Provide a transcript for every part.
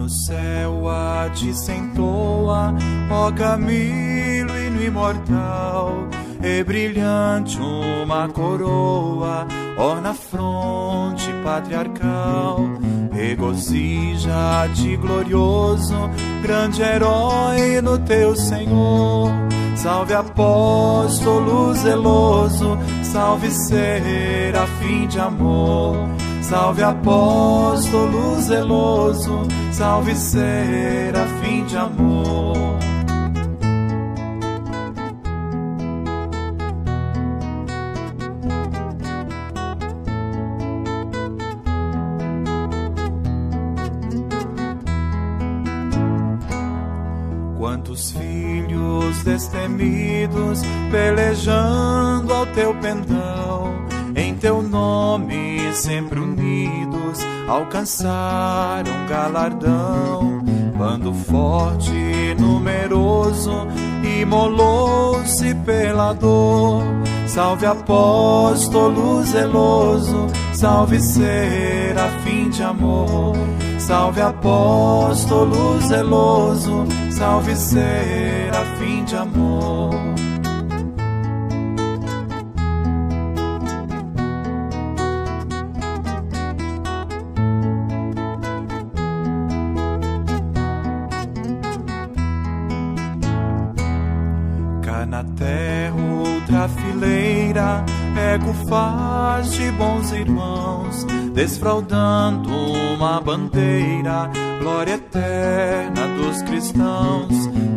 No céu a te sentoa, ó Camilo no imortal, e brilhante uma coroa, ó na fronte patriarcal. Regozija-te glorioso, grande herói no teu Senhor. Salve apóstolo zeloso, salve serafim de amor. Salve apóstolo zeloso, salve serafim de amor. Quantos filhos destemidos pelejando alcançaram galardão. Bando forte e numeroso, imolou-se pela dor. Salve apóstolo zeloso, salve serafim de amor. Salve apóstolo zeloso, salve serafim de amor. Fileira, ego faz de bons irmãos, desfraudando uma bandeira, glória eterna dos cristãos.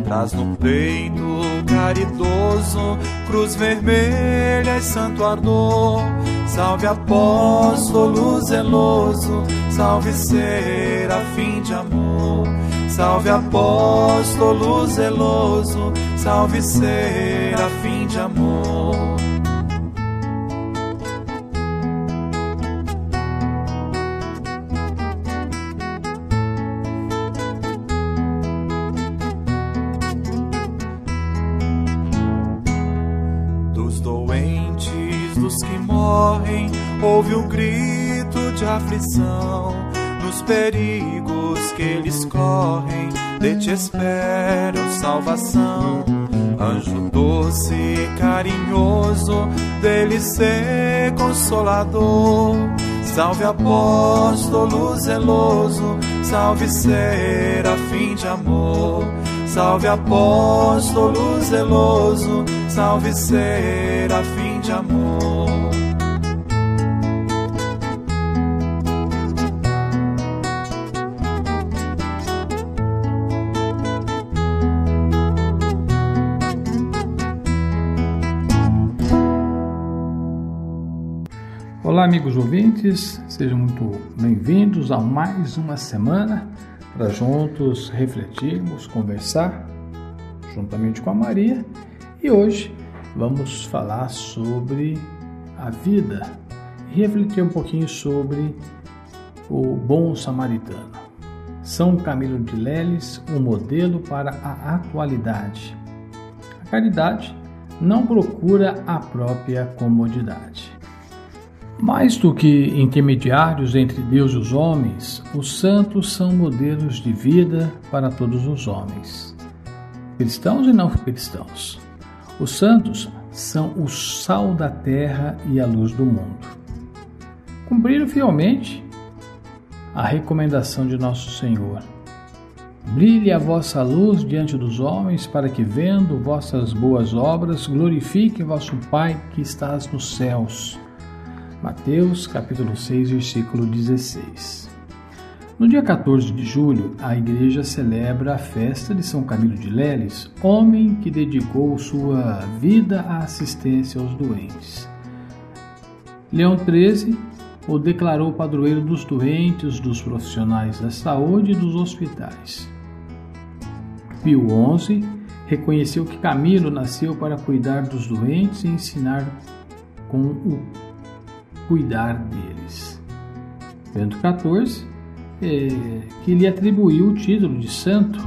Traz no peito caridoso, cruz vermelha e santo ardor. Salve apóstolo zeloso, salve serafim de amor. Salve apóstolo zeloso, salve serafim de amor. O grito de aflição. Nos perigos que eles correm, de te esperam salvação. Anjo doce e carinhoso, dele ser consolador. Salve apóstolo zeloso, salve serafim de amor. Salve apóstolo zeloso, salve serafim de amor. Olá, amigos ouvintes, sejam muito bem-vindos a mais uma semana para juntos refletirmos, conversar juntamente com a Maria e hoje vamos falar sobre a vida e refletir um pouquinho sobre o bom samaritano. São Camilo de Leles, um modelo para a atualidade. A caridade não procura a própria comodidade. Mais do que intermediários entre Deus e os homens, os santos são modelos de vida para todos os homens, cristãos e não cristãos. Os santos são o sal da terra e a luz do mundo. Cumpriram fielmente a recomendação de nosso Senhor. Brilhe a vossa luz diante dos homens, para que, vendo vossas boas obras, glorifiquem vosso Pai que estás nos céus. Mateus capítulo 6, versículo 16. No dia 14 de julho, a igreja celebra a festa de São Camilo de Leles, homem que dedicou sua vida à assistência aos doentes. Leão XIII o declarou padroeiro dos doentes, dos profissionais da saúde e dos hospitais. Pio XI reconheceu que Camilo nasceu para cuidar dos doentes e ensinar com o cuidar deles. Bento XIV, é, que lhe atribuiu o título de santo,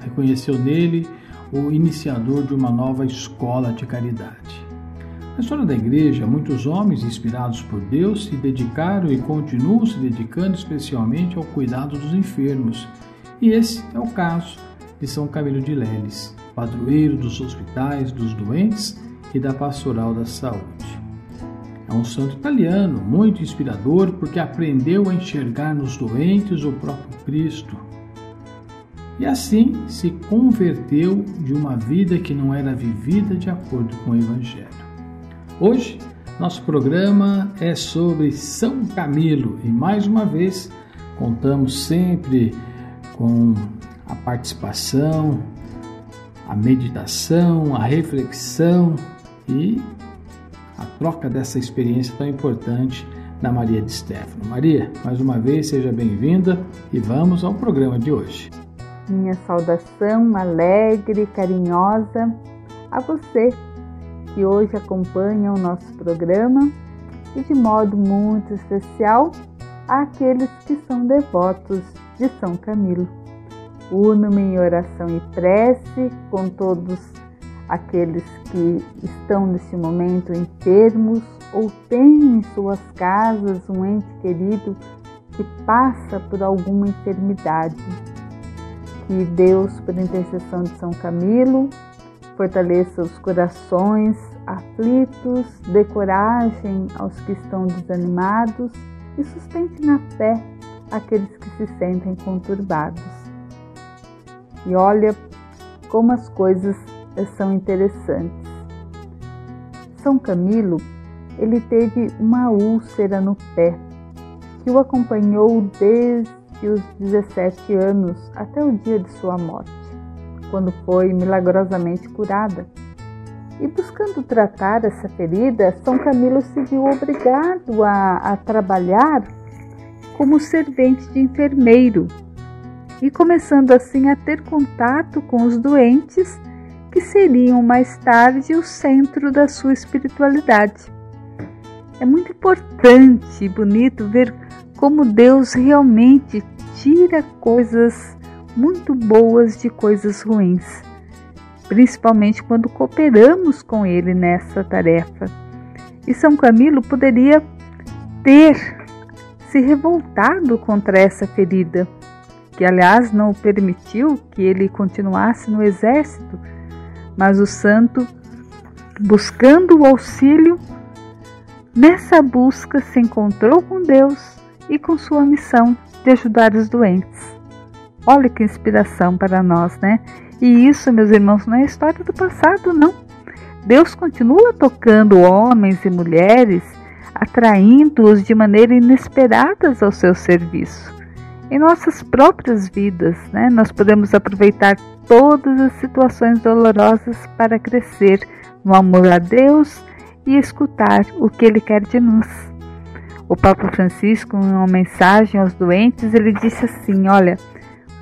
reconheceu nele o iniciador de uma nova escola de caridade. Na história da Igreja, muitos homens inspirados por Deus se dedicaram e continuam se dedicando especialmente ao cuidado dos enfermos E esse é o caso de São Camilo de Leles, padroeiro dos hospitais, dos doentes e da pastoral da saúde. É um santo italiano muito inspirador porque aprendeu a enxergar nos doentes o próprio Cristo. E assim se converteu de uma vida que não era vivida de acordo com o Evangelho. Hoje, nosso programa é sobre São Camilo e mais uma vez contamos sempre com a participação, a meditação, a reflexão e a troca dessa experiência tão importante da Maria de Stefano. Maria, mais uma vez seja bem-vinda e vamos ao programa de hoje. Minha saudação alegre, carinhosa a você que hoje acompanha o nosso programa e de modo muito especial àqueles que são devotos de São Camilo. Uno-me em oração e prece com todos aqueles que estão neste momento enfermos ou têm em suas casas um ente querido que passa por alguma enfermidade. Que Deus, por intercessão de São Camilo, fortaleça os corações aflitos, dê coragem aos que estão desanimados e sustente na fé aqueles que se sentem conturbados. E olha como as coisas são interessantes. São Camilo, ele teve uma úlcera no pé que o acompanhou desde os 17 anos até o dia de sua morte quando foi milagrosamente curada. E buscando tratar essa ferida, São Camilo se viu obrigado a, a trabalhar como servente de enfermeiro e começando assim a ter contato com os doentes que seriam mais tarde o centro da sua espiritualidade. É muito importante e bonito ver como Deus realmente tira coisas muito boas de coisas ruins, principalmente quando cooperamos com ele nessa tarefa. E São Camilo poderia ter se revoltado contra essa ferida, que aliás não permitiu que ele continuasse no exército, mas o santo, buscando o auxílio, nessa busca se encontrou com Deus e com sua missão de ajudar os doentes. Olha que inspiração para nós, né? E isso, meus irmãos, não é história do passado, não. Deus continua tocando homens e mulheres, atraindo-os de maneira inesperada ao seu serviço. Em nossas próprias vidas, né, nós podemos aproveitar todas as situações dolorosas para crescer no amor a Deus e escutar o que Ele quer de nós. O Papa Francisco, em uma mensagem aos doentes, ele disse assim: Olha,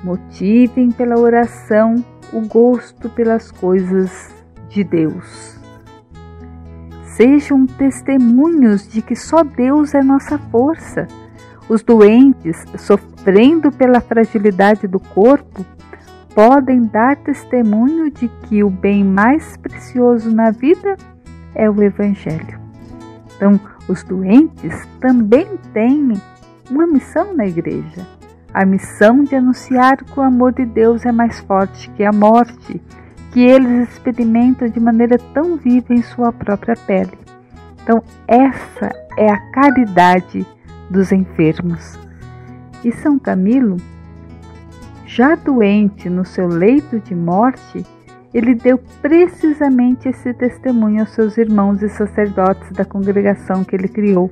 Motivem pela oração o gosto pelas coisas de Deus. Sejam testemunhos de que só Deus é nossa força. Os doentes, sofrendo pela fragilidade do corpo, podem dar testemunho de que o bem mais precioso na vida é o Evangelho. Então, os doentes também têm uma missão na igreja a missão de anunciar que o amor de Deus é mais forte que a morte, que eles experimentam de maneira tão viva em sua própria pele. Então, essa é a caridade dos enfermos. E São Camilo, já doente no seu leito de morte, ele deu precisamente esse testemunho aos seus irmãos e sacerdotes da congregação que ele criou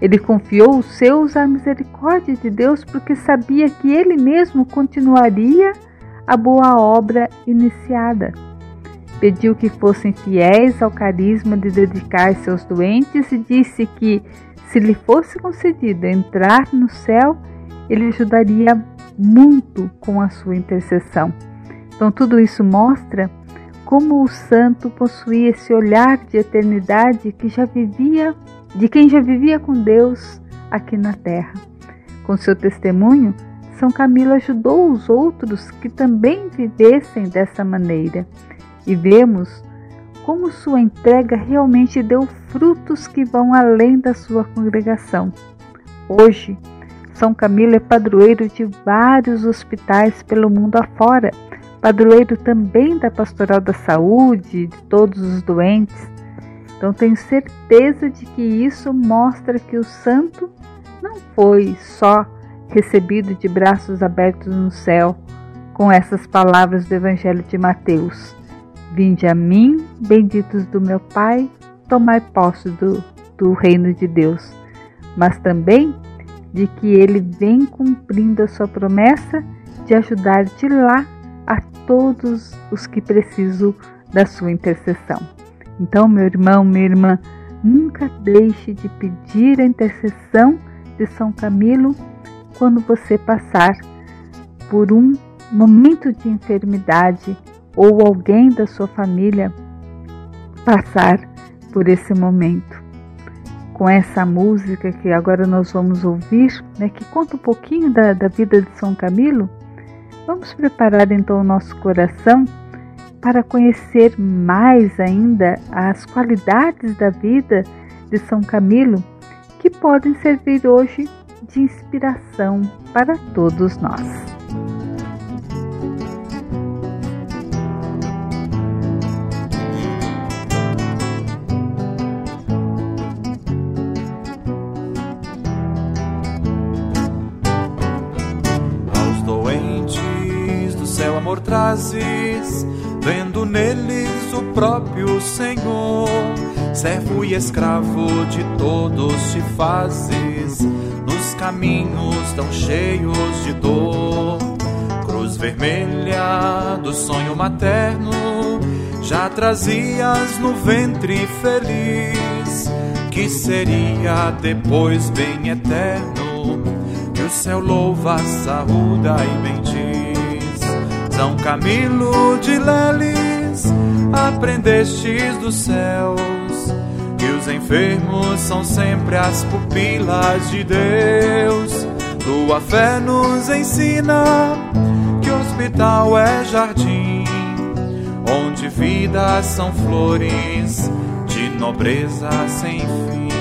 ele confiou os seus à misericórdia de Deus porque sabia que ele mesmo continuaria a boa obra iniciada. Pediu que fossem fiéis ao carisma de dedicar-se aos doentes e disse que, se lhe fosse concedido entrar no céu, ele ajudaria muito com a sua intercessão. Então, tudo isso mostra como o santo possuía esse olhar de eternidade que já vivia de quem já vivia com Deus aqui na terra. Com seu testemunho, São Camilo ajudou os outros que também vivessem dessa maneira. E vemos como sua entrega realmente deu frutos que vão além da sua congregação. Hoje, São Camilo é padroeiro de vários hospitais pelo mundo afora, padroeiro também da Pastoral da Saúde, de todos os doentes. Então tenho certeza de que isso mostra que o santo não foi só recebido de braços abertos no céu com essas palavras do Evangelho de Mateus. Vinde a mim, benditos do meu Pai, tomai posse do, do reino de Deus, mas também de que ele vem cumprindo a sua promessa de ajudar de lá a todos os que precisam da sua intercessão. Então, meu irmão, minha irmã, nunca deixe de pedir a intercessão de São Camilo quando você passar por um momento de enfermidade ou alguém da sua família passar por esse momento. Com essa música que agora nós vamos ouvir, né, que conta um pouquinho da, da vida de São Camilo, vamos preparar então o nosso coração para conhecer mais ainda as qualidades da vida de São Camilo que podem servir hoje de inspiração para todos nós. Trazes, vendo neles o próprio Senhor. Servo e escravo de todos te fazes, nos caminhos tão cheios de dor. Cruz vermelha do sonho materno, já trazias no ventre feliz, que seria depois bem eterno, que o céu louva, saúda e bendiz. São Camilo de Leles, aprendestes dos céus, que os enfermos são sempre as pupilas de Deus. Tua fé nos ensina que hospital é jardim, onde vidas são flores de nobreza sem fim.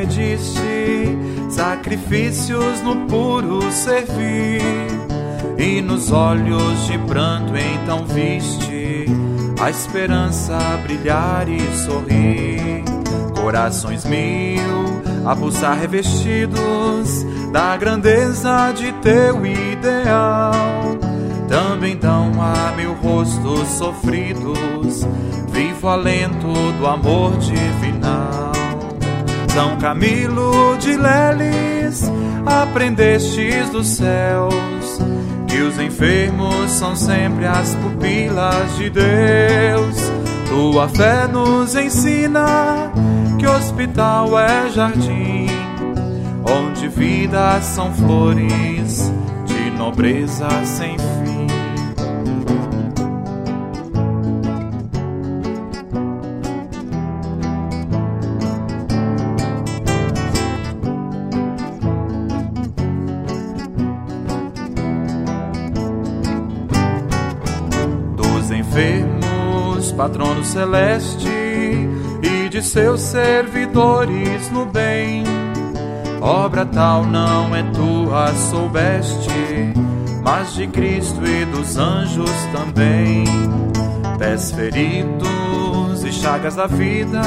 Mediste, sacrifícios no puro servir, e nos olhos de pranto então viste a esperança brilhar e sorrir. Corações mil a pulsar revestidos da grandeza de teu ideal. Também dão a mil rostos sofridos, vivo alento do amor divinal. São Camilo de Leles, aprendestes dos céus, que os enfermos são sempre as pupilas de Deus. Tua fé nos ensina que hospital é jardim, onde vidas são flores de nobreza sem fim. Patrono celeste, e de seus servidores no bem. Obra tal não é tua, soubeste, mas de Cristo e dos anjos também. Pés feridos e chagas da vida,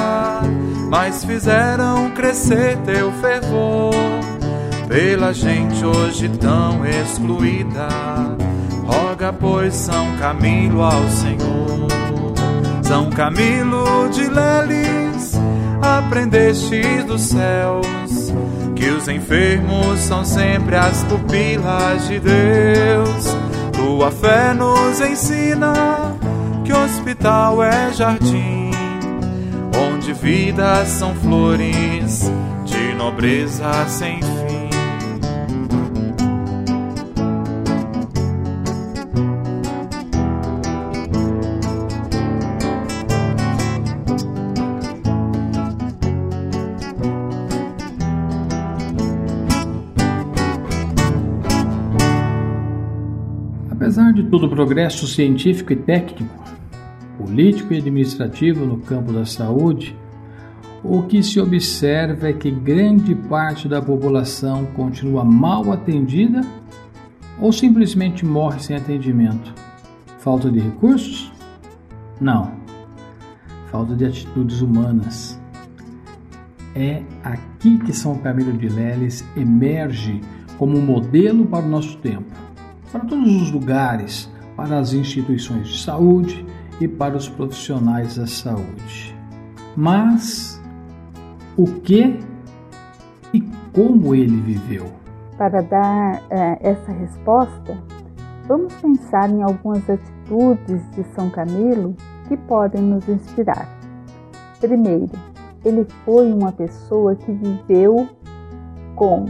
mas fizeram crescer teu fervor. Pela gente hoje tão excluída, roga, pois, São Camilo ao Senhor. São Camilo de Leles, aprendestes dos céus, que os enfermos são sempre as pupilas de Deus. Tua fé nos ensina que hospital é jardim, onde vidas são flores de nobreza sem fim. Apesar de todo o progresso científico e técnico, político e administrativo no campo da saúde, o que se observa é que grande parte da população continua mal atendida ou simplesmente morre sem atendimento. Falta de recursos? Não. Falta de atitudes humanas. É aqui que São Camilo de Leles emerge como um modelo para o nosso tempo para todos os lugares, para as instituições de saúde e para os profissionais da saúde. Mas o que e como ele viveu? Para dar é, essa resposta, vamos pensar em algumas atitudes de São Camilo que podem nos inspirar. Primeiro, ele foi uma pessoa que viveu com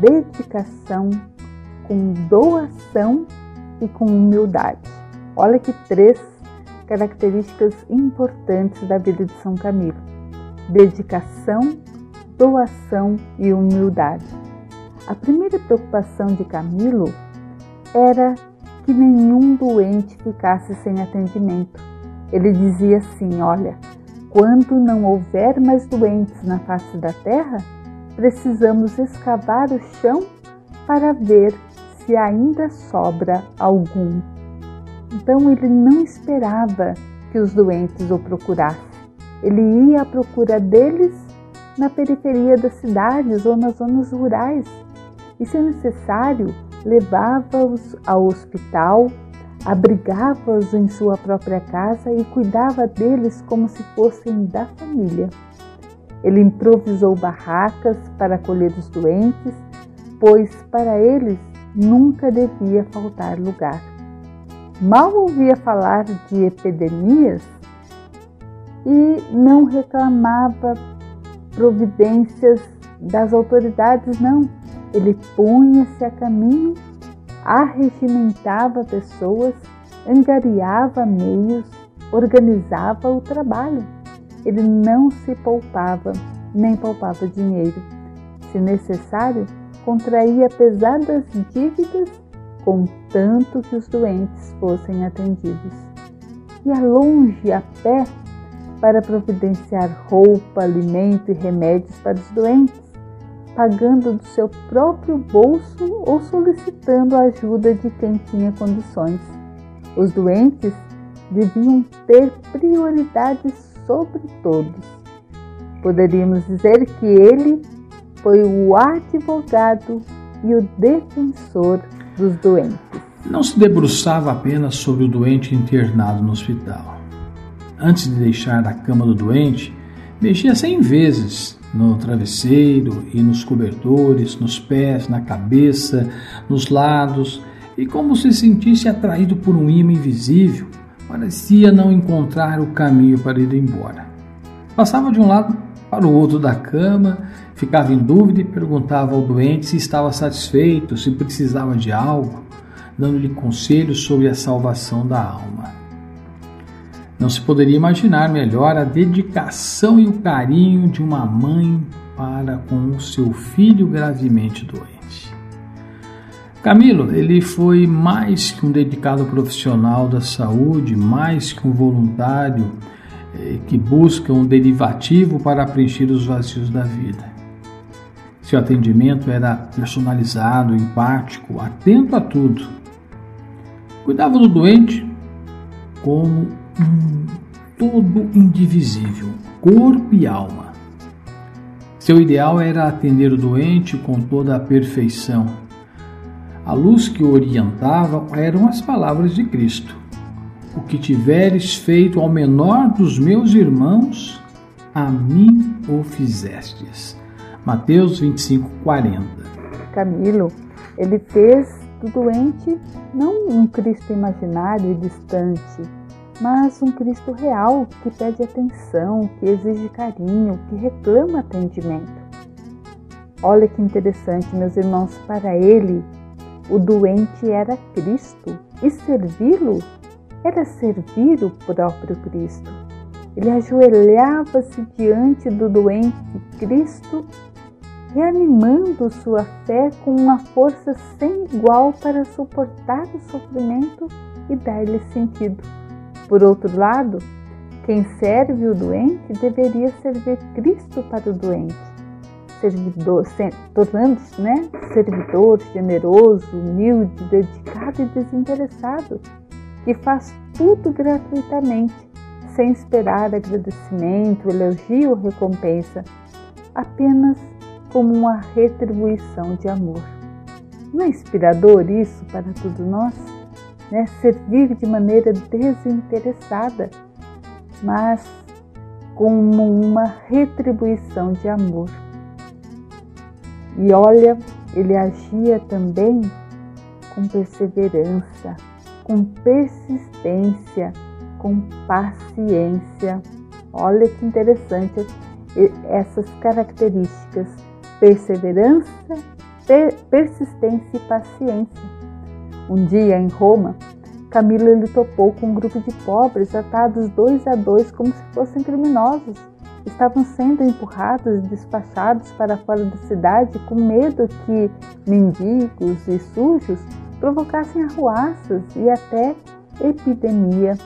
dedicação, com doação e com humildade. Olha que três características importantes da vida de São Camilo: dedicação, doação e humildade. A primeira preocupação de Camilo era que nenhum doente ficasse sem atendimento. Ele dizia assim: Olha, quando não houver mais doentes na face da terra, precisamos escavar o chão para ver se ainda sobra algum. Então ele não esperava que os doentes o procurassem. Ele ia à procura deles na periferia das cidades ou nas zonas rurais e, se necessário, levava-os ao hospital, abrigava-os em sua própria casa e cuidava deles como se fossem da família. Ele improvisou barracas para acolher os doentes, pois para eles nunca devia faltar lugar. Mal ouvia falar de epidemias e não reclamava providências das autoridades, não. Ele punha-se a caminho, arregimentava pessoas, angariava meios, organizava o trabalho. Ele não se poupava, nem poupava dinheiro. Se necessário, contraía pesadas dívidas, contanto que os doentes fossem atendidos. Ia longe a pé para providenciar roupa, alimento e remédios para os doentes, pagando do seu próprio bolso ou solicitando a ajuda de quem tinha condições. Os doentes deviam ter prioridade sobre todos. Poderíamos dizer que ele foi o advogado e o defensor dos doentes. Não se debruçava apenas sobre o doente internado no hospital. Antes de deixar a cama do doente, mexia cem vezes no travesseiro e nos cobertores, nos pés, na cabeça, nos lados, e como se sentisse atraído por um imã invisível, parecia não encontrar o caminho para ir embora. Passava de um lado para o outro da cama, ficava em dúvida e perguntava ao doente se estava satisfeito, se precisava de algo, dando-lhe conselhos sobre a salvação da alma. Não se poderia imaginar melhor a dedicação e o carinho de uma mãe para com o seu filho gravemente doente. Camilo, ele foi mais que um dedicado profissional da saúde, mais que um voluntário que busca um derivativo para preencher os vazios da vida. Seu atendimento era personalizado, empático, atento a tudo. Cuidava do doente como um todo indivisível, corpo e alma. Seu ideal era atender o doente com toda a perfeição. A luz que o orientava eram as palavras de Cristo o que tiveres feito ao menor dos meus irmãos, a mim o fizestes. Mateus 25, 40. Camilo, ele fez do doente não um Cristo imaginário e distante, mas um Cristo real que pede atenção, que exige carinho, que reclama atendimento. Olha que interessante, meus irmãos, para ele, o doente era Cristo e servi-lo era servir o próprio Cristo. Ele ajoelhava-se diante do doente Cristo, reanimando sua fé com uma força sem igual para suportar o sofrimento e dar-lhe sentido. Por outro lado, quem serve o doente deveria servir Cristo para o doente, tornando-se né, servidor generoso, humilde, dedicado e desinteressado, que faz tudo gratuitamente, sem esperar agradecimento, elogio ou recompensa, apenas como uma retribuição de amor. Não é inspirador isso para todos nós? Né? Servir de maneira desinteressada, mas como uma retribuição de amor. E olha, ele agia também com perseverança, com persistência, com paciência. Olha que interessante essas características: perseverança, persistência e paciência. Um dia em Roma, Camilo ele topou com um grupo de pobres atados dois a dois como se fossem criminosos. Estavam sendo empurrados e despachados para fora da cidade com medo que mendigos e sujos provocassem arruaças e até epidemia.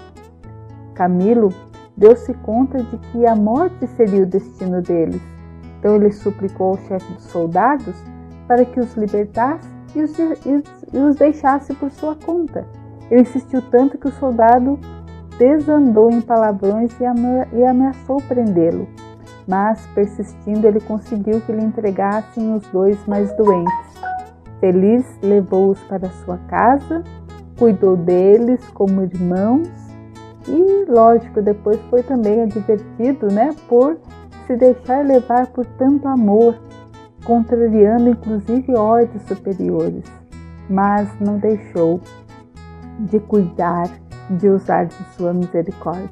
Camilo deu-se conta de que a morte seria o destino deles. Então ele suplicou ao chefe dos soldados para que os libertasse e os, e os deixasse por sua conta. Ele insistiu tanto que o soldado desandou em palavrões e ameaçou prendê-lo. Mas, persistindo, ele conseguiu que lhe entregassem os dois mais doentes. Feliz levou-os para sua casa, cuidou deles como irmãos e, lógico, depois foi também advertido né, por se deixar levar por tanto amor, contrariando inclusive ordens superiores, mas não deixou de cuidar, de usar de sua misericórdia.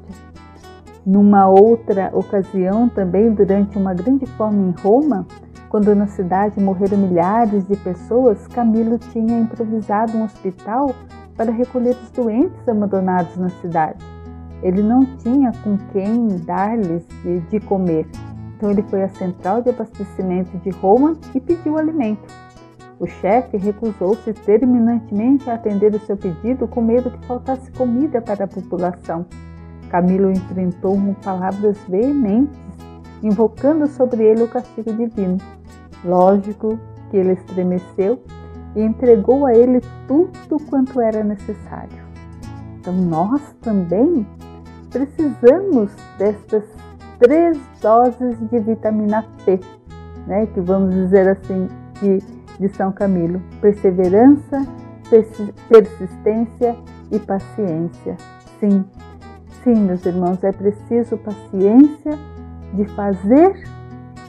Numa outra ocasião, também durante uma grande fome em Roma, quando na cidade morreram milhares de pessoas, Camilo tinha improvisado um hospital para recolher os doentes abandonados na cidade. Ele não tinha com quem dar-lhes de, comer, então ele foi à central de abastecimento de Roma e pediu alimento. O chefe recusou-se terminantemente a atender o seu pedido com medo que faltasse comida para a população. Camilo enfrentou com palavras veementes, invocando sobre ele o castigo divino. Lógico que ele estremeceu e entregou a ele tudo quanto era necessário. Então nós também precisamos destas três doses de vitamina P, né, que vamos dizer assim, que de São Camilo: perseverança, persistência e paciência. Sim, sim, meus irmãos, é preciso paciência de fazer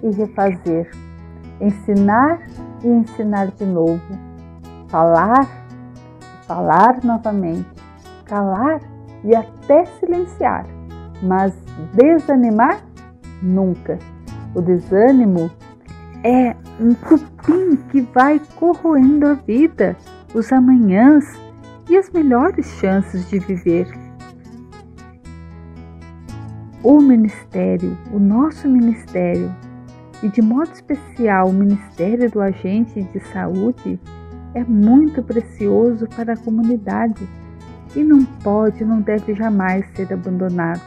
e refazer, ensinar e ensinar de novo, falar, falar novamente, calar e até silenciar, mas desanimar nunca. O desânimo é um cupim que vai corroendo a vida, os amanhãs e as melhores chances de viver. O ministério, o nosso ministério, e de modo especial o ministério do agente de saúde, é muito precioso para a comunidade e não pode, não deve jamais ser abandonado.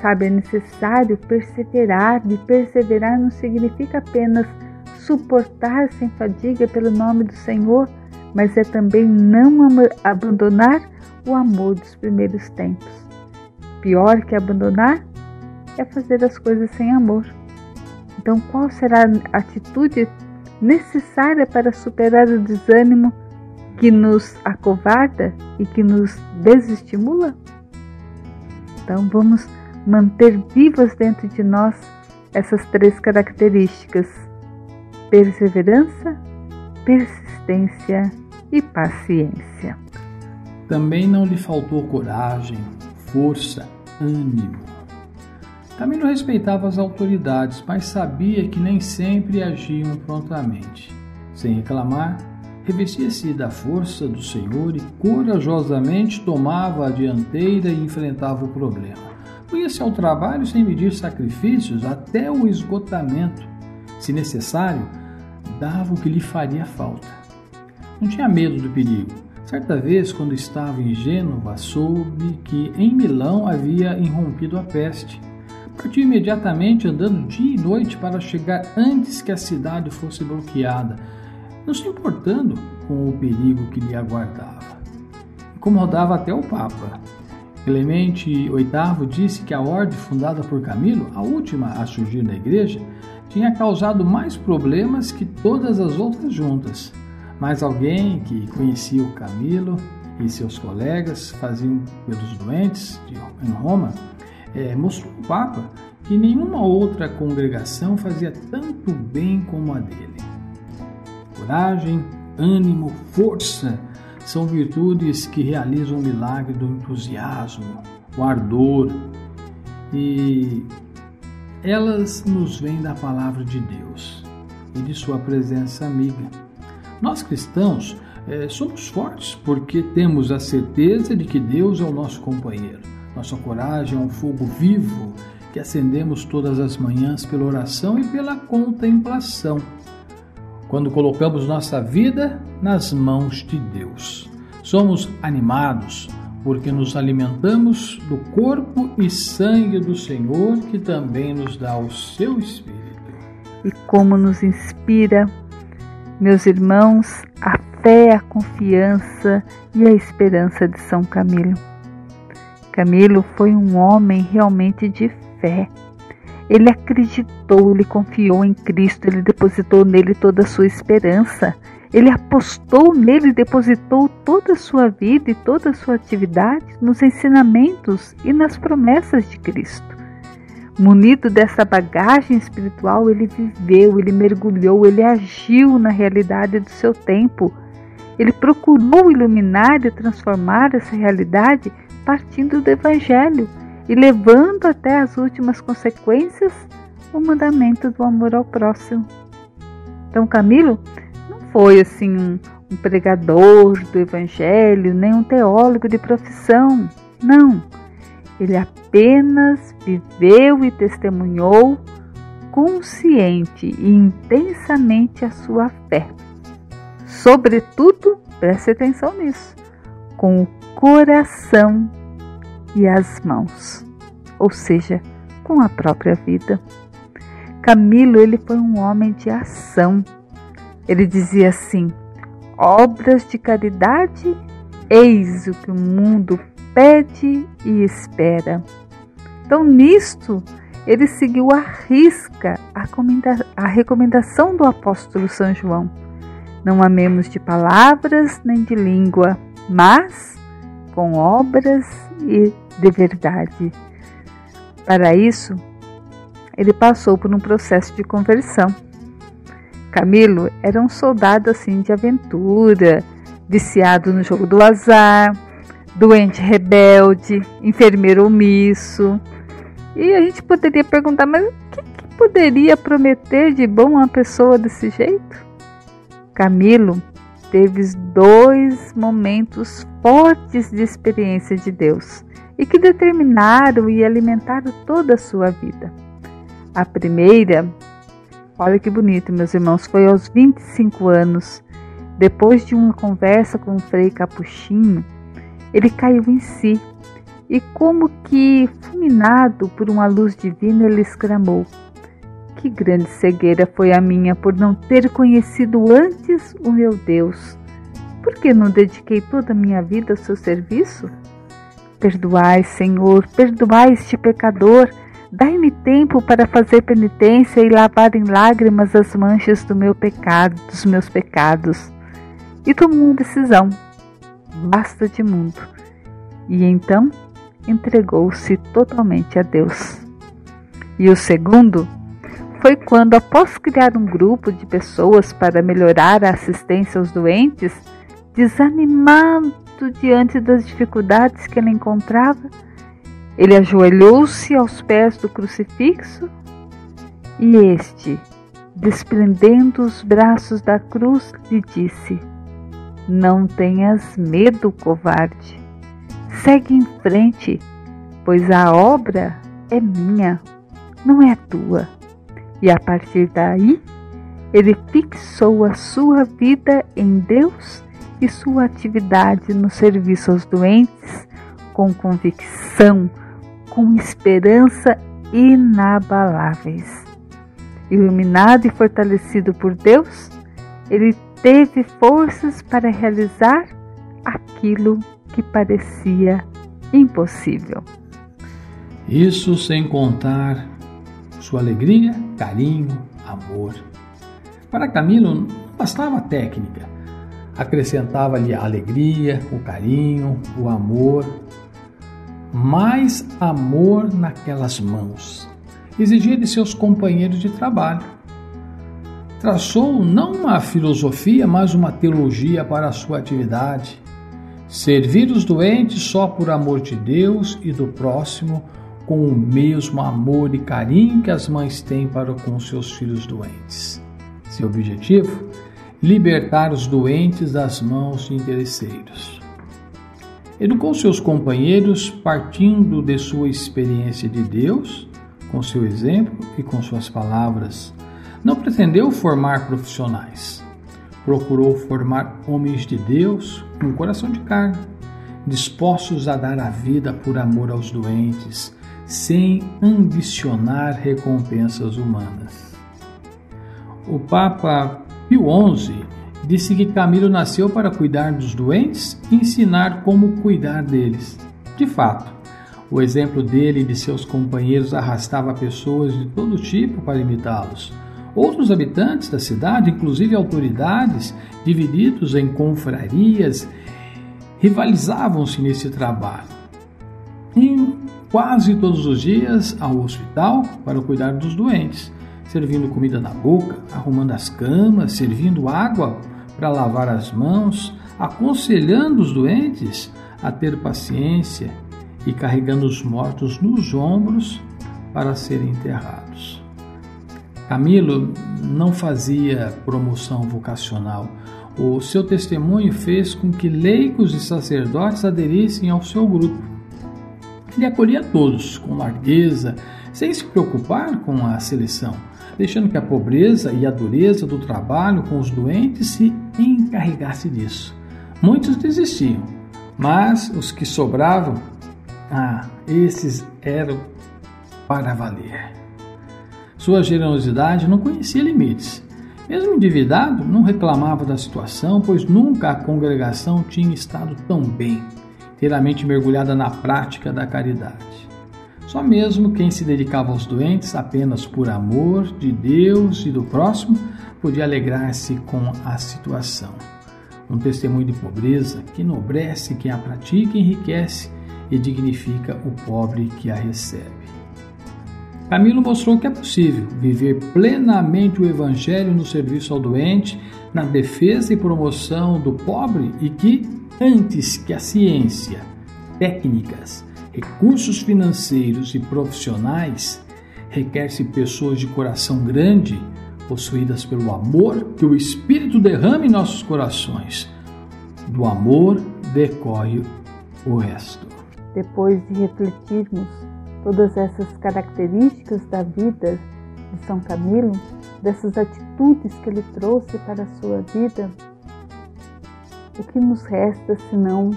Sabe, é necessário perseverar, e perseverar não significa apenas suportar sem fadiga pelo nome do Senhor, mas é também não abandonar o amor dos primeiros tempos. Pior que abandonar é fazer as coisas sem amor. Então, qual será a atitude necessária para superar o desânimo que nos acovarda e que nos desestimula? Então, vamos manter vivas dentro de nós essas três características: perseverança, persistência e paciência. Também não lhe faltou coragem, força, ânimo. Camilo respeitava as autoridades, mas sabia que nem sempre agiam prontamente. Sem reclamar, revestia-se da força do Senhor e corajosamente tomava a dianteira e enfrentava o problema. Ia-se ao trabalho sem medir sacrifícios até o esgotamento, se necessário, dava o que lhe faria falta. Não tinha medo do perigo. Certa vez, quando estava em Gênova, soube que em Milão havia irrompido a peste. Partiu imediatamente andando dia e noite para chegar antes que a cidade fosse bloqueada, não se importando com o perigo que lhe aguardava. Incomodava até o Papa. Clemente VIII disse que a ordem fundada por Camilo, a última a surgir na igreja, tinha causado mais problemas que todas as outras juntas. Mas alguém que conhecia o Camilo e seus colegas faziam pelos doentes em Roma é, mostrou ao Papa que nenhuma outra congregação fazia tanto bem como a dele. Coragem, ânimo, força são virtudes que realizam o milagre do entusiasmo, o ardor, e elas nos vêm da palavra de Deus e de Sua presença amiga. Nós cristãos é, somos fortes porque temos a certeza de que Deus é o nosso companheiro. Nossa coragem é um fogo vivo que acendemos todas as manhãs pela oração e pela contemplação quando colocamos nossa vida nas mãos de Deus. Somos animados porque nos alimentamos do corpo e sangue do Senhor, que também nos dá o seu Espírito. E como nos inspira, meus irmãos, a fé, a confiança e a esperança de São Camilo. Camilo foi um homem realmente de fé ele acreditou, ele confiou em Cristo, ele depositou nele toda a sua esperança. Ele apostou nele, depositou toda a sua vida e toda a sua atividade nos ensinamentos e nas promessas de Cristo. Munido dessa bagagem espiritual, ele viveu, ele mergulhou, ele agiu na realidade do seu tempo. Ele procurou iluminar e transformar essa realidade partindo do Evangelho e levando até as últimas consequências o mandamento do amor ao próximo. Então, Camilo não foi assim um, um pregador do evangelho, nem um teólogo de profissão. Não. Ele apenas viveu e testemunhou consciente e intensamente a sua fé. Sobretudo, preste atenção nisso, com o coração e as mãos, ou seja, com a própria vida. Camilo, ele foi um homem de ação. Ele dizia assim: obras de caridade, eis o que o mundo pede e espera. Então, nisto, ele seguiu à risca a recomendação do apóstolo São João. Não amemos de palavras nem de língua, mas com obras e de verdade. Para isso, ele passou por um processo de conversão. Camilo era um soldado assim de aventura, viciado no jogo do azar, doente rebelde, enfermeiro omisso. E a gente poderia perguntar, mas o que, que poderia prometer de bom uma pessoa desse jeito? Camilo teve dois momentos fortes de experiência de Deus e que determinaram e alimentaram toda a sua vida. A primeira, olha que bonito, meus irmãos, foi aos 25 anos, depois de uma conversa com o Frei Capuchinho, ele caiu em si e, como que fulminado por uma luz divina, ele exclamou: Que grande cegueira foi a minha por não ter conhecido antes o meu Deus! Por que não dediquei toda a minha vida ao seu serviço? Perdoai, Senhor, perdoai este pecador. Dai-me tempo para fazer penitência e lavar em lágrimas as manchas do meu pecado, dos meus pecados. E tomou uma decisão. Basta de mundo. E então entregou-se totalmente a Deus. E o segundo foi quando, após criar um grupo de pessoas para melhorar a assistência aos doentes, desanimado diante das dificuldades que ele encontrava, ele ajoelhou-se aos pés do crucifixo e este, desprendendo os braços da cruz, lhe disse: Não tenhas medo, covarde. Segue em frente, pois a obra é minha, não é tua. E a partir daí, ele fixou a sua vida em Deus e sua atividade no serviço aos doentes com convicção, com esperança inabaláveis. Iluminado e fortalecido por Deus, ele teve forças para realizar aquilo que parecia impossível. Isso sem contar sua alegria, carinho, amor. Para Camilo não bastava técnica, acrescentava-lhe a alegria, o carinho, o amor, mais amor naquelas mãos. Exigia de seus companheiros de trabalho. Traçou não uma filosofia, mas uma teologia para a sua atividade. Servir os doentes só por amor de Deus e do próximo, com o mesmo amor e carinho que as mães têm para com seus filhos doentes. Seu objetivo? Libertar os doentes das mãos de interesseiros. Educou seus companheiros partindo de sua experiência de Deus, com seu exemplo e com suas palavras. Não pretendeu formar profissionais. Procurou formar homens de Deus com coração de carne, dispostos a dar a vida por amor aos doentes, sem ambicionar recompensas humanas. O Papa Pio XI disse que Camilo nasceu para cuidar dos doentes e ensinar como cuidar deles. De fato, o exemplo dele e de seus companheiros arrastava pessoas de todo tipo para imitá-los. Outros habitantes da cidade, inclusive autoridades, divididos em confrarias, rivalizavam-se nesse trabalho. E quase todos os dias ao hospital para cuidar dos doentes, servindo comida na boca, arrumando as camas, servindo água para lavar as mãos, aconselhando os doentes a ter paciência e carregando os mortos nos ombros para serem enterrados. Camilo não fazia promoção vocacional. O seu testemunho fez com que leigos e sacerdotes aderissem ao seu grupo. Ele acolhia todos com largueza, sem se preocupar com a seleção deixando que a pobreza e a dureza do trabalho com os doentes se encarregasse disso. Muitos desistiam, mas os que sobravam, ah, esses eram para valer. Sua generosidade não conhecia limites. Mesmo endividado, não reclamava da situação, pois nunca a congregação tinha estado tão bem, inteiramente mergulhada na prática da caridade. Só mesmo quem se dedicava aos doentes apenas por amor de Deus e do próximo podia alegrar-se com a situação. Um testemunho de pobreza que enobrece quem a pratica, enriquece e dignifica o pobre que a recebe. Camilo mostrou que é possível viver plenamente o Evangelho no serviço ao doente, na defesa e promoção do pobre e que, antes que a ciência, técnicas, recursos financeiros e profissionais, requer-se pessoas de coração grande, possuídas pelo amor que o Espírito derrama em nossos corações. Do amor decorre o resto. Depois de refletirmos todas essas características da vida de São Camilo, dessas atitudes que ele trouxe para a sua vida, o que nos resta senão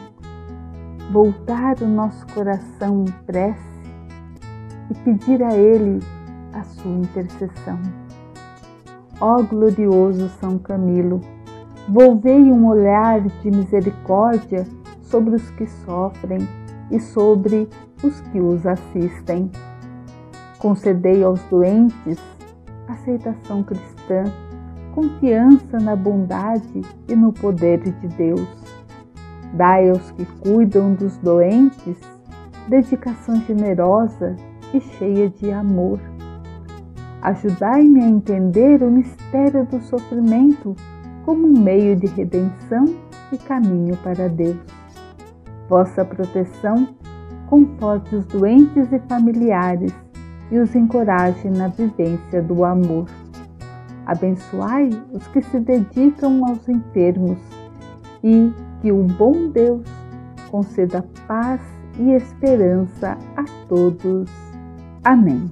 voltar o nosso coração em prece e pedir a Ele a sua intercessão. Ó glorioso São Camilo, volvei um olhar de misericórdia sobre os que sofrem e sobre os que os assistem. Concedei aos doentes aceitação cristã, confiança na bondade e no poder de Deus Dai aos que cuidam dos doentes dedicação generosa e cheia de amor. Ajudai-me a entender o mistério do sofrimento como um meio de redenção e caminho para Deus. Vossa proteção conforte os doentes e familiares e os encoraje na vivência do amor. Abençoai os que se dedicam aos enfermos e que o bom Deus conceda paz e esperança a todos. Amém.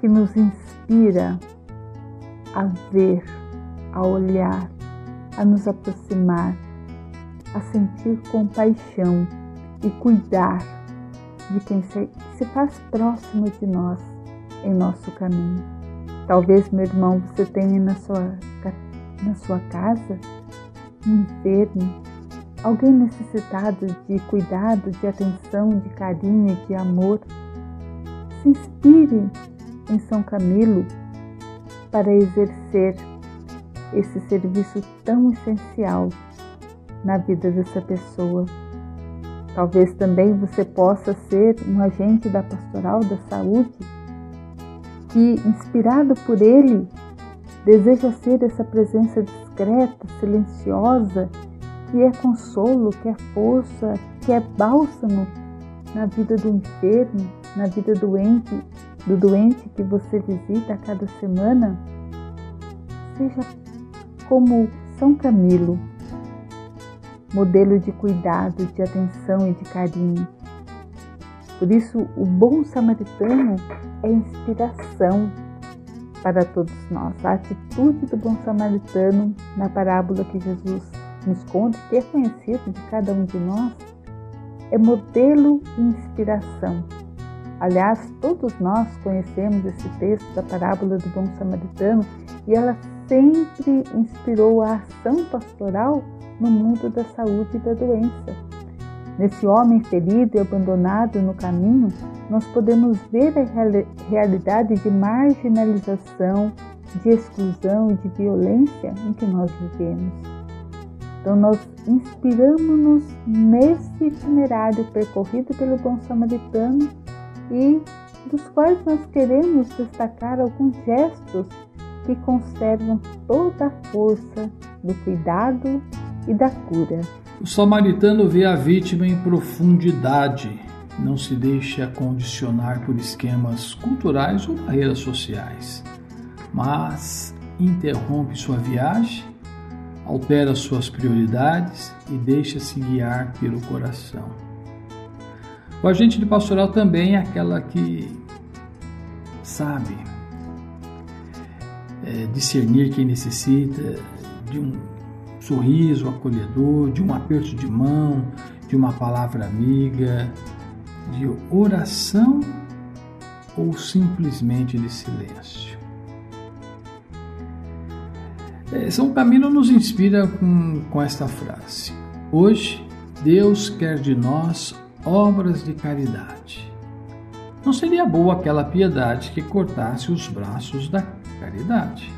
Que nos inspira a ver, a olhar, a nos aproximar, a sentir compaixão e cuidar de quem se, se faz próximo de nós em nosso caminho. Talvez, meu irmão, você tenha na sua, na sua casa um enfermo alguém necessitado de cuidado, de atenção, de carinho, de amor. Se inspire em São Camilo para exercer esse serviço tão essencial na vida dessa pessoa. Talvez também você possa ser um agente da pastoral da saúde que, inspirado por ele, deseja ser essa presença discreta, silenciosa que é consolo, que é força, que é bálsamo na vida do enfermo, na vida doente, do doente que você visita a cada semana, seja como São Camilo, modelo de cuidado, de atenção e de carinho. Por isso, o bom samaritano é inspiração para todos nós. A atitude do bom samaritano na parábola que Jesus nos conta, que é conhecido de cada um de nós, é modelo e inspiração. Aliás, todos nós conhecemos esse texto da parábola do bom samaritano e ela sempre inspirou a ação pastoral no mundo da saúde e da doença. Nesse homem ferido e abandonado no caminho, nós podemos ver a realidade de marginalização, de exclusão e de violência em que nós vivemos. Então, nós inspiramos-nos nesse itinerário percorrido pelo bom samaritano e dos quais nós queremos destacar alguns gestos que conservam toda a força do cuidado e da cura. O samaritano vê a vítima em profundidade, não se deixa condicionar por esquemas culturais ou barreiras sociais, mas interrompe sua viagem altera suas prioridades e deixa-se guiar pelo coração. O agente de pastoral também é aquela que sabe é, discernir quem necessita de um sorriso acolhedor, de um aperto de mão, de uma palavra amiga, de oração ou simplesmente de silêncio. É, São Camilo nos inspira com, com esta frase: Hoje Deus quer de nós obras de caridade. Não seria boa aquela piedade que cortasse os braços da caridade.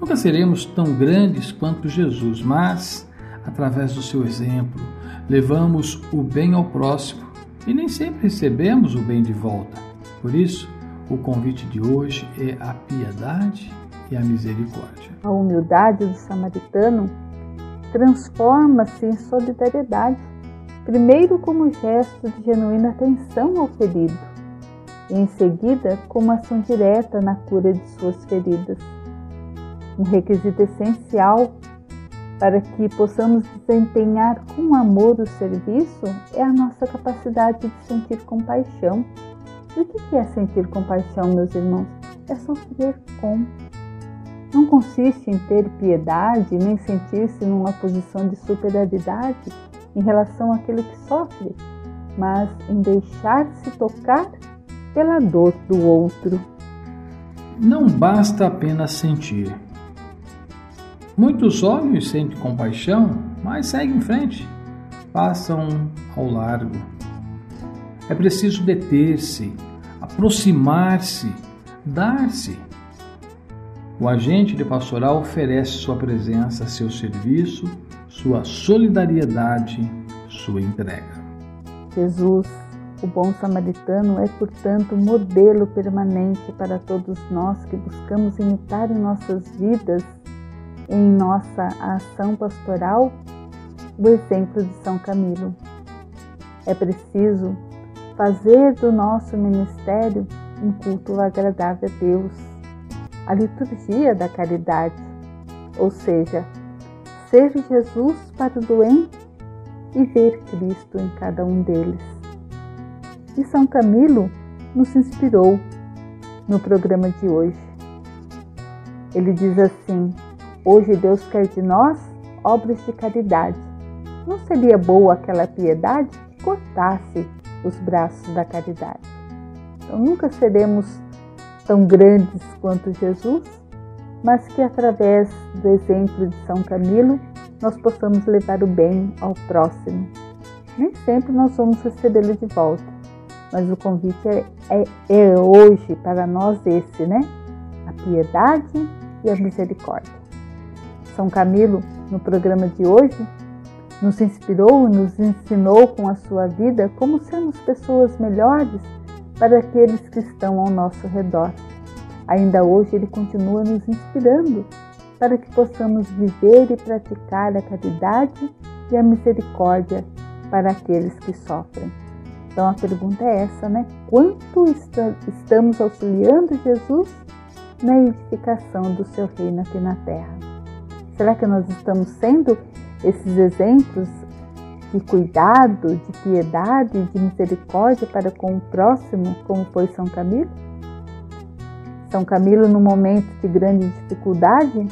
Nunca seremos tão grandes quanto Jesus, mas, através do seu exemplo, levamos o bem ao próximo e nem sempre recebemos o bem de volta. Por isso, o convite de hoje é a piedade e a misericórdia. A humildade do samaritano transforma-se em solidariedade, primeiro como gesto de genuína atenção ao ferido, e em seguida como ação direta na cura de suas feridas. Um requisito essencial para que possamos desempenhar com amor o serviço é a nossa capacidade de sentir compaixão. E o que é sentir compaixão, meus irmãos? É sofrer com. Não consiste em ter piedade nem sentir-se numa posição de superioridade em relação àquele que sofre, mas em deixar-se tocar pela dor do outro. Não basta apenas sentir Muitos olham e sentem compaixão, mas seguem em frente, passam ao largo. É preciso deter-se, aproximar-se, dar-se. O agente de pastoral oferece sua presença, seu serviço, sua solidariedade, sua entrega. Jesus, o bom samaritano, é, portanto, modelo permanente para todos nós que buscamos imitar em nossas vidas em nossa ação pastoral o exemplo de São Camilo. É preciso fazer do nosso ministério um culto agradável a Deus, a liturgia da caridade, ou seja, ser Jesus para o doente e ver Cristo em cada um deles. E São Camilo nos inspirou no programa de hoje. Ele diz assim: Hoje Deus quer de nós obras de caridade. Não seria boa aquela piedade que cortasse os braços da caridade? Então nunca seremos tão grandes quanto Jesus, mas que através do exemplo de São Camilo nós possamos levar o bem ao próximo. Nem sempre nós vamos recebê-lo de volta, mas o convite é, é, é hoje para nós esse, né? A piedade e a misericórdia. São Camilo, no programa de hoje, nos inspirou e nos ensinou com a sua vida como sermos pessoas melhores para aqueles que estão ao nosso redor. Ainda hoje ele continua nos inspirando para que possamos viver e praticar a caridade e a misericórdia para aqueles que sofrem. Então a pergunta é essa, né? Quanto estamos auxiliando Jesus na edificação do seu reino aqui na terra? Será que nós estamos sendo esses exemplos de cuidado, de piedade, de misericórdia para com o próximo, como foi São Camilo? São Camilo, no momento de grande dificuldade,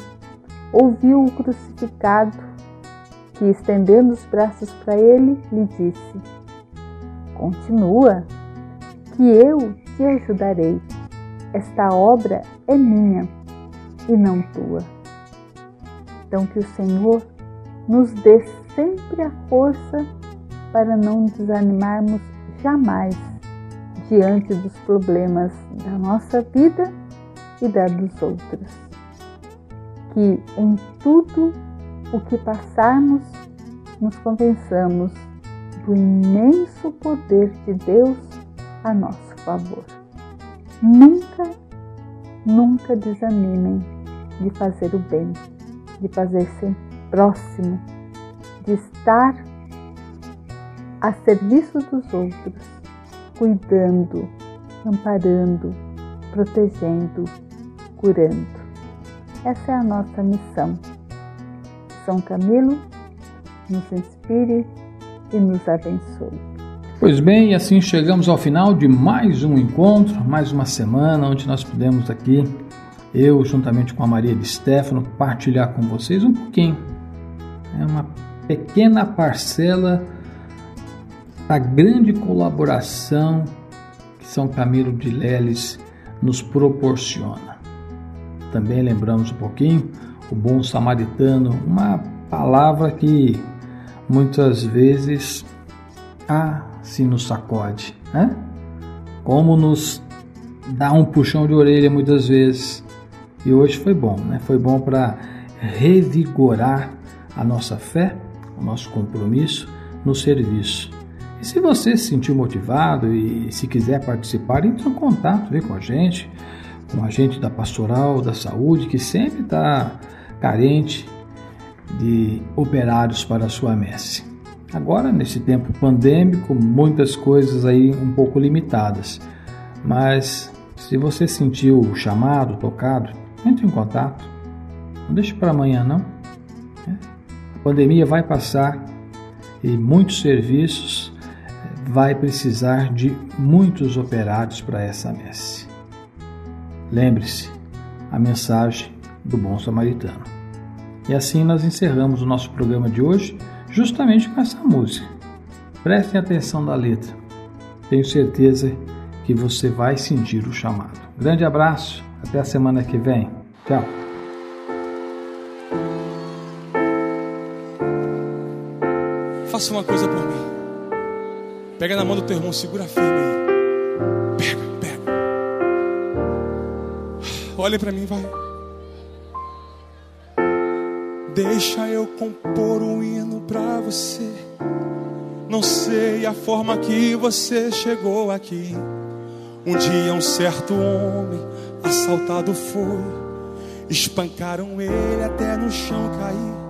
ouviu o crucificado que, estendendo os braços para ele, lhe disse: Continua, que eu te ajudarei. Esta obra é minha e não tua. Então, que o Senhor nos dê sempre a força para não desanimarmos jamais diante dos problemas da nossa vida e da dos outros. Que em tudo o que passarmos nos convençamos do imenso poder de Deus a nosso favor. Nunca, nunca desanimem de fazer o bem de fazer-se próximo, de estar a serviço dos outros, cuidando, amparando, protegendo, curando. Essa é a nossa missão. São Camilo nos inspire e nos abençoe. Pois bem, e assim chegamos ao final de mais um encontro, mais uma semana onde nós pudemos aqui eu, juntamente com a Maria de Stefano, partilhar com vocês um pouquinho. É uma pequena parcela da grande colaboração que São Camilo de Leles nos proporciona. Também lembramos um pouquinho o bom samaritano, uma palavra que muitas vezes Ah, se nos sacode, né? Como nos dá um puxão de orelha muitas vezes. E hoje foi bom, né? Foi bom para revigorar a nossa fé, o nosso compromisso no serviço. E se você se sentiu motivado e se quiser participar, entre em contato vem com a gente, com a gente da Pastoral da Saúde, que sempre está carente de operários para a sua messe. Agora, nesse tempo pandêmico, muitas coisas aí um pouco limitadas, mas se você sentiu o chamado, tocado, entre em contato. Não deixe para amanhã, não. É. A pandemia vai passar e muitos serviços eh, vai precisar de muitos operários para essa messe. Lembre-se, a mensagem do bom samaritano. E assim nós encerramos o nosso programa de hoje justamente com essa música. Prestem atenção na letra. Tenho certeza que você vai sentir o chamado. Grande abraço, até a semana que vem. Tchau. Faça uma coisa por mim. Pega na mão do teu irmão, segura firme aí. Olha para mim, vai. Deixa eu compor um hino para você. Não sei a forma que você chegou aqui. Um dia um certo homem assaltado foi, espancaram ele até no chão cair.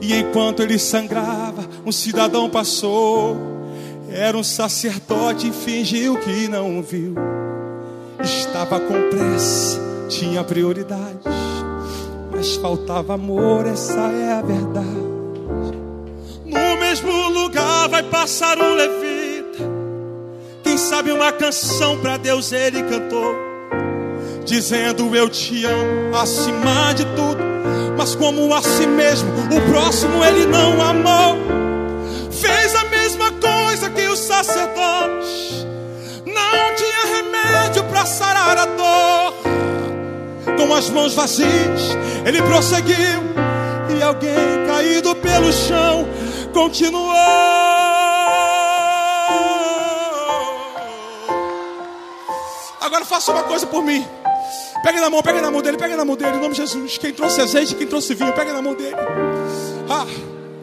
E enquanto ele sangrava, um cidadão passou. Era um sacerdote e fingiu que não viu. Estava com pressa, tinha prioridades, mas faltava amor, essa é a verdade. No mesmo lugar vai passar um levita quem sabe uma canção para Deus ele cantou, dizendo eu te amo acima de tudo, mas como a si mesmo, o próximo ele não amou. Fez a mesma coisa que não tinha sarar a dor. Com as mãos vazias, ele prosseguiu, e alguém caído pelo chão continuou. Agora faça uma coisa por mim. Pega na mão, pega na mão dele, pega na mão dele, em nome de Jesus. Quem trouxe azeite, quem trouxe vinho, pega na mão dele. Ah,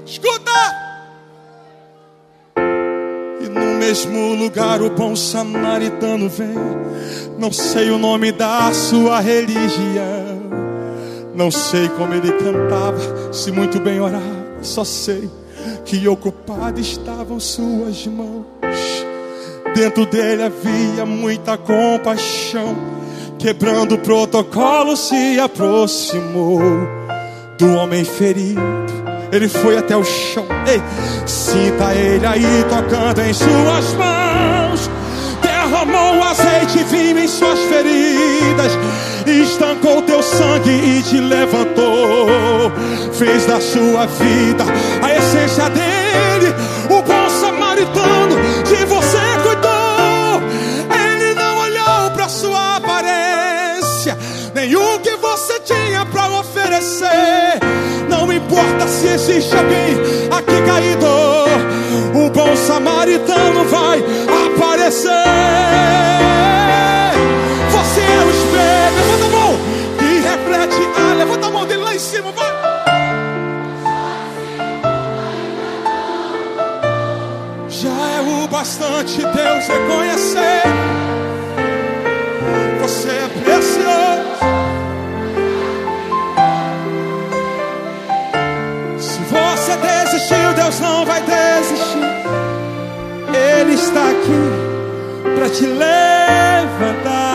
escuta! Mesmo lugar o bom samaritano vem. Não sei o nome da sua religião. Não sei como ele cantava, se muito bem orava. Só sei que ocupado estavam suas mãos. Dentro dele havia muita compaixão. Quebrando o protocolo, se aproximou do homem ferido. Ele foi até o chão. Ei, sinta ele aí tocando em suas mãos. Derramou azeite e vinho em suas feridas. Estancou teu sangue e te levantou. Fez da sua vida a essência dele. O bom samaritano importa se existe alguém aqui caído, o bom samaritano vai aparecer. Você é o espelho, levanta a mão, que reflete. Ah, levanta a mão dele lá em cima, vai. Já é o bastante Deus reconhecer. Deus não vai desistir. Ele está aqui para te levantar.